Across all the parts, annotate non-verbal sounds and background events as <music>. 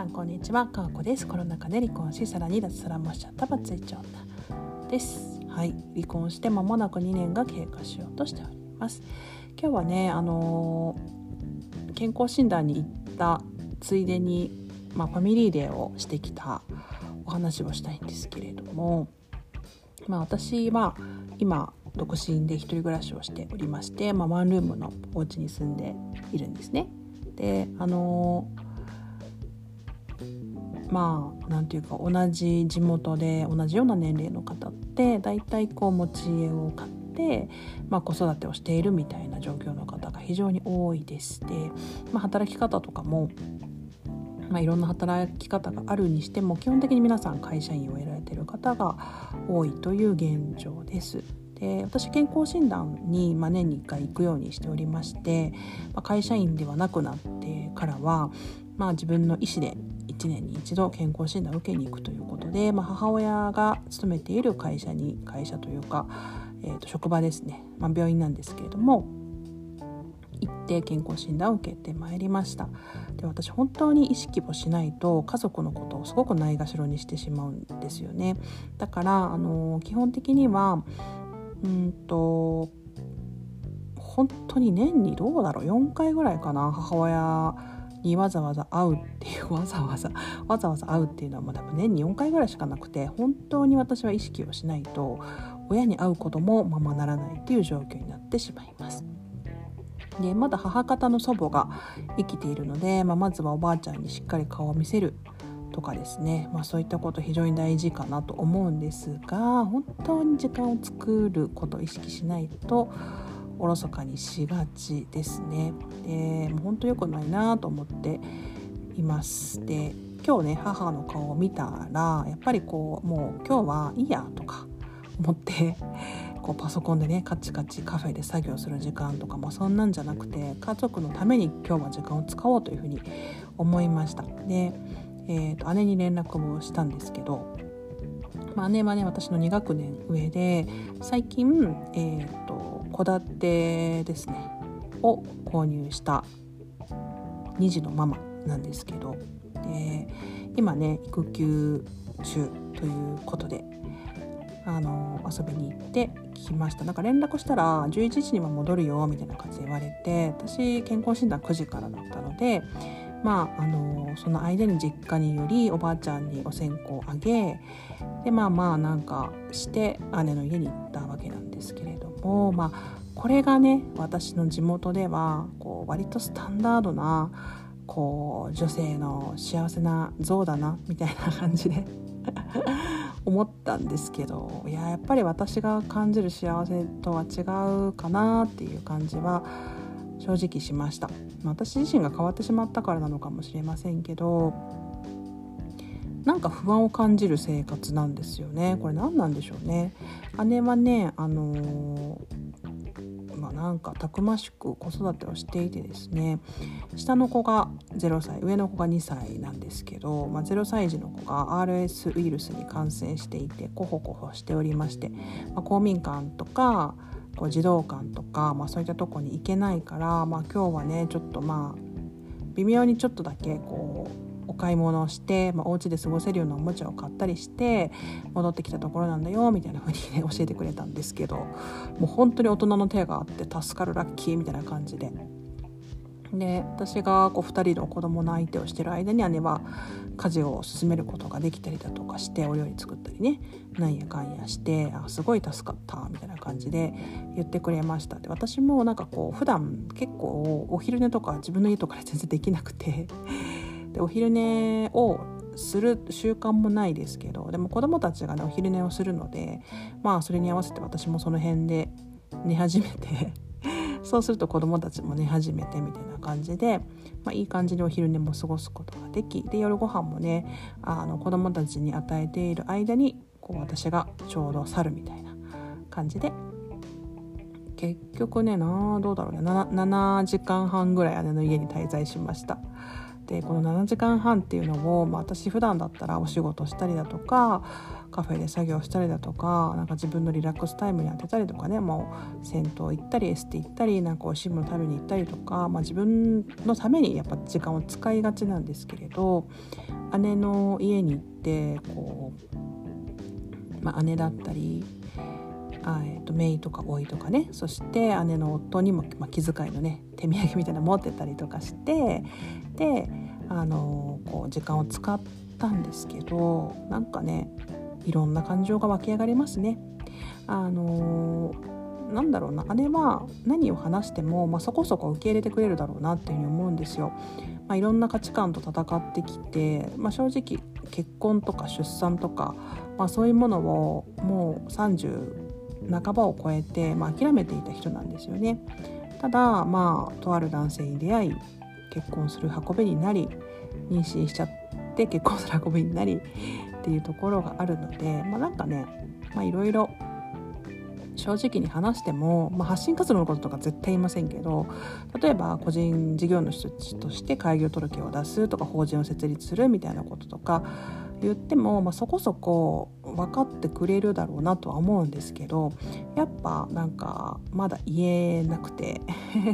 さんこんにちは。かわこです。コロナ禍で離婚しさらに脱サラもしちゃったバツイチ女です。はい。離婚して間もなく2年が経過しようとしております。今日はねあのー、健康診断に行ったついでにまあ、ファミリーデーをしてきたお話をしたいんですけれどもまあ私は今独身で一人暮らしをしておりまして、まあ、ワンルームのお家に住んでいるんですね。であのーまあ何て言うか同じ地元で同じような年齢の方って大体こう持ち家を買って、まあ、子育てをしているみたいな状況の方が非常に多いですで、まあ、働き方とかも、まあ、いろんな働き方があるにしても基本的に皆さん会社員を得られている方が多いという現状です。で私健康診断に、まあ、年に1回行くようにしておりまして、まあ、会社員ではなくなってからは、まあ、自分の意思で1年に1度健康診断を受けに行くということで、まあ、母親が勤めている会社に会社というか、えー、と職場ですね、まあ、病院なんですけれども行って健康診断を受けてまいりました。で私本当に意識をしないと家族のことをすごくないがしろにしてしまうんですよね。だからあの基本的にはうんと本当に年にどうだろう。4回ぐらいかな母親にわざわざ会うっていうわざわざ <laughs> わざわざ会うっていうのはもう多分年に4回ぐらいしかなくて本当に私は意識をしないと親に会うこともままならないっていう状況になってしまいます。でまだ母方の祖母が生きているので、まあ、まずはおばあちゃんにしっかり顔を見せるとかですね、まあ、そういったこと非常に大事かなと思うんですが本当に時間を作ることを意識しないとおろそかにしがちですね。でもう本当良くないなと思っています。で今日ね母の顔を見たらやっぱりこうもう今日はいいやとか思って <laughs> こうパソコンでねカチカチカフェで作業する時間とかもそんなんじゃなくて家族のために今日は時間を使おうというふうに思いました。で、えーと、姉に連絡をしたんですけど、まあ、姉はね私の2学年上で最近、えーと戸建てですね。を購入した2児のママなんですけど。で今ね育休中ということであの遊びに行ってきました。なんか連絡したら11時には戻るよみたいな感じで言われて私健康診断9時からだったのでまああのその間に実家によりおばあちゃんにお線香をあげでまあまあなんかして姉の家に行ったわけなんですけれど。もまあこれがね私の地元ではこう割とスタンダードなこう女性の幸せな像だなみたいな感じで <laughs> 思ったんですけどいややっぱり私が感じる幸せとは違うかなっていう感じは正直しました。私自身が変わってしまったからなのかもしれませんけどなんか不安を感じる生活なんですよね。これ何なんでしょうね。姉はねあのー、まあ、なんかたくましく子育てをしていてですね。下の子が0歳上の子が2歳なんですけど、まあ、0歳児の子が RS ウイルスに感染していてコホコホしておりまして、まあ、公民館とかこう児童館とか、まあ、そういったとこに行けないから、まあ、今日はねちょっとまあ微妙にちょっとだけこうお買い物をして、まあ、お家で過ごせるようなおもちゃを買ったりして戻ってきたところなんだよみたいな風にね教えてくれたんですけどもう本当に大人の手があって助かるラッキーみたいな感じで。で私がこう2人の子供の相手をしてる間に姉は家事を進めることができたりだとかしてお料理作ったりねなんやかんやしてあすごい助かったみたいな感じで言ってくれましたで私もなんかこう普段結構お昼寝とか自分の家とかで全然できなくてでお昼寝をする習慣もないですけどでも子供たちがねお昼寝をするのでまあそれに合わせて私もその辺で寝始めて <laughs> そうすると子供たちも寝始めてみたいな感じで、まあ、いい感じにお昼寝も過ごすことができで夜ご飯もねあの子供たちに与えている間にこう私がちょうど去るみたいな感じで結局ねなどうだろうね 7, 7時間半ぐらい姉の家に滞在しました。でこの7時間半っていうのを、まあ、私普段だったらお仕事したりだとかカフェで作業したりだとかなんか自分のリラックスタイムに当てたりとかねもう銭湯行ったりエステ行ったりなんかおいしいもの食べに行ったりとか、まあ、自分のためにやっぱ時間を使いがちなんですけれど姉の家に行ってこう、まあ、姉だったりあえーと、メイとかおいとかねそして姉の夫にも、まあ、気遣いのね手土産みたいなの持ってたりとかしてであのこう時間を使ったんですけどなんかねいろんな感情が湧き上がりますね。あのなんだろうな姉は何を話しても、まあ、そこそこ受け入れてくれるだろうなっていうふうに思うんですよ。まあ、いろんな価値観と戦ってきて、まあ、正直結婚とか出産とか、まあ、そういうものをもう30半ばを超えて、まあ、諦めていた人なんですよね。ただまあとある男性に出会い結婚する運びになり妊娠しちゃって結婚する運びになりっていうところがあるので、まあ、なんかねいろいろ正直に話しても、まあ、発信活動のこととか絶対言いませんけど例えば個人事業主として開業届を出すとか法人を設立するみたいなこととか言っても、まあ、そこそこ分かってくれるだろうなとは思うんですけどやっぱなんかまだ言えなくて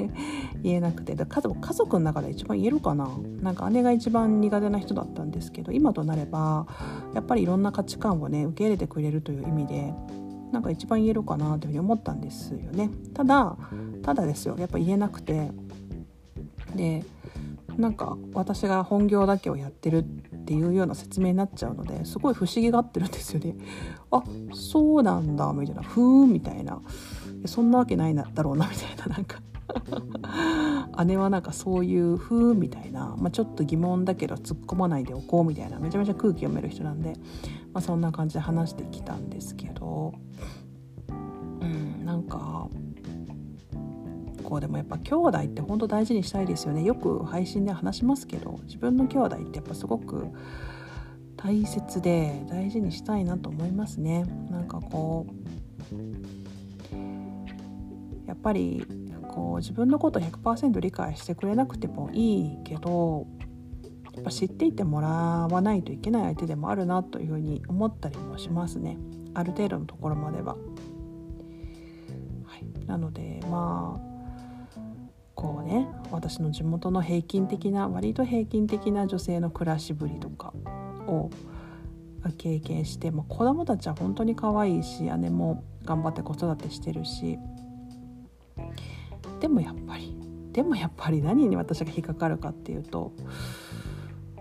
<laughs> 言えなくてだ家族家族の中で一番言えるかな。なんか姉が一番苦手な人だったんですけど今となればやっぱりいろんな価値観をね受け入れてくれるという意味でなんか一番言えるかなというふうに思ったんですよね。ただただですよ。やっぱ言えなくて。でなんか私が本業だけをやってるっていうような説明になっちゃうのですごい不思議がってるんですよね。あそうなんだみたいなふーんみたいなそんなわけないなだろうなみたいななんか <laughs> 姉はなんかそういうふーんみたいな、まあ、ちょっと疑問だけど突っ込まないでおこうみたいなめちゃめちゃ空気読める人なんで、まあ、そんな感じで話してきたんですけどうんなんかこうでもやっぱ兄弟って本当大事にしたいですよね。よく配信で話しますけど自分の兄弟ってやっぱすごく大切で大事にしたいなと思いますね。なんかこうやっぱりこう自分のこと100%理解してくれなくてもいいけどやっぱ知っていてもらわないといけない相手でもあるなというふうに思ったりもしますね。ある程度のところまでは。はい、なのでまあこうね私の地元の平均的な割と平均的な女性の暮らしぶりとかを経験して、まあ、子供たちは本当に可愛いし姉も頑張って子育てしてるし。でもやっぱりでもやっぱり何に私が引っかかるかっていうと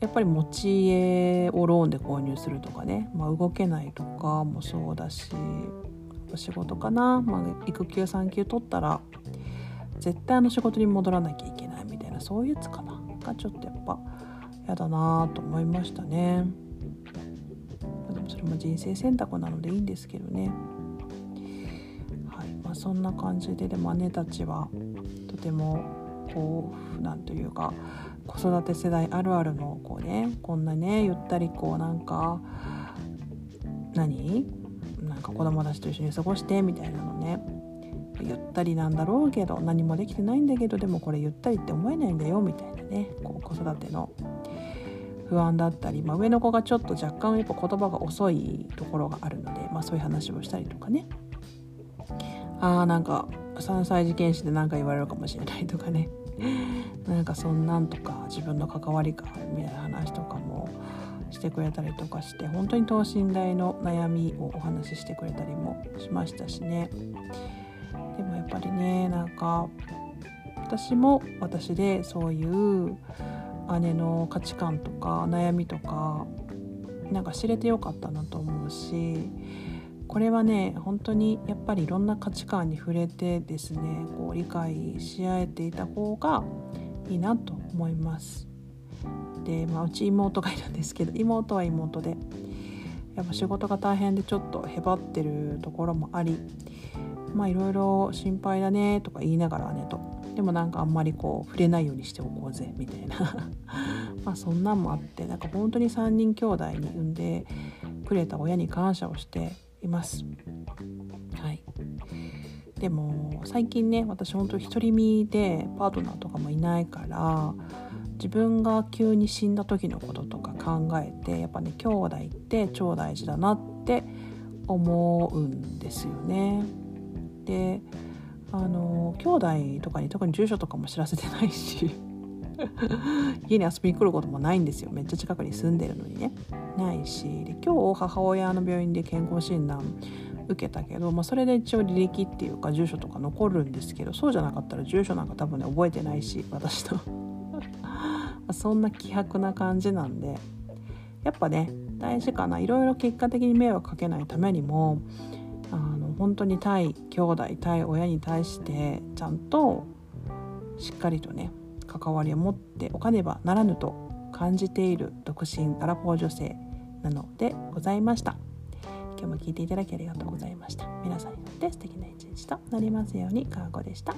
やっぱり持ち家をローンで購入するとかね、まあ、動けないとかもそうだし仕事かな、まあ、育休産休取ったら絶対あの仕事に戻らなきゃいけないみたいなそういうやつかながちょっとやっぱ嫌だなと思いましたねでもそれも人生選択なのでいいんですけどね。はい。まあそんな感じででも姉たちはとてもこうなんというか子育て世代あるあるのこうねこんなねゆったりこうなんか何？なんか子供たちと一緒に過ごしてみたいなのね。ゆったりなんだろうけど何もできてないんだけどでもこれゆったりって思えないんだよみたいなね。こう子育ての。不安だったり、まあ、上の子がちょっと若干やっぱ言葉が遅いところがあるので、まあ、そういう話をしたりとかね。あーなんか3歳児検診で何か言われるかもしれないとかね。<laughs> なんかそんなんとか自分の関わりかみたいな話とかもしてくれたりとかして本当に等身大の悩みをお話ししてくれたりもしましたしね。でもやっぱりねなんか私も私でそういう姉の価値観とか悩みとかなんか知れてよかったなと思うしこれはね本当にやっぱりいろんな価値観に触れてですねこう理解し合えていた方がいいなと思います。で、まあ、うち妹がいるんですけど妹は妹でやっぱ仕事が大変でちょっとへばってるところもありまあいろいろ心配だねとか言いながらねとでもなんかあんまりこう触れないようにしておこうぜみたいな <laughs> まあそんなんもあってなんか本当に3人兄弟に産んでくれた親に感謝をしています。はいでも最近ね私本当独り身でパートナーとかもいないから自分が急に死んだ時のこととか考えてやっぱね兄弟って超大事だなって思うんですよね。であの兄弟とかに特に住所とかも知らせてないし <laughs> 家に遊びに来ることもないんですよ。めっちゃ近くに住んでるのにね。ないし。で今日母親の病院で健康診断受けたけど、まあ、それで一応履歴っていうか住所とか残るんですけどそうじゃなかったら住所なんか多分ね覚えてないし私の <laughs> そんな希薄な感じなんで。やっぱね大事かな。いろいろ結果的に迷惑かけないためにもあの本当に対兄弟対親に対してちゃんとしっかりとね関わりを持っておかねばならぬと感じている独身アラフォー女性なのでございました。今日も聞いていただきありがとうございました皆さんにとって素敵な一日となりますように。かわこでした。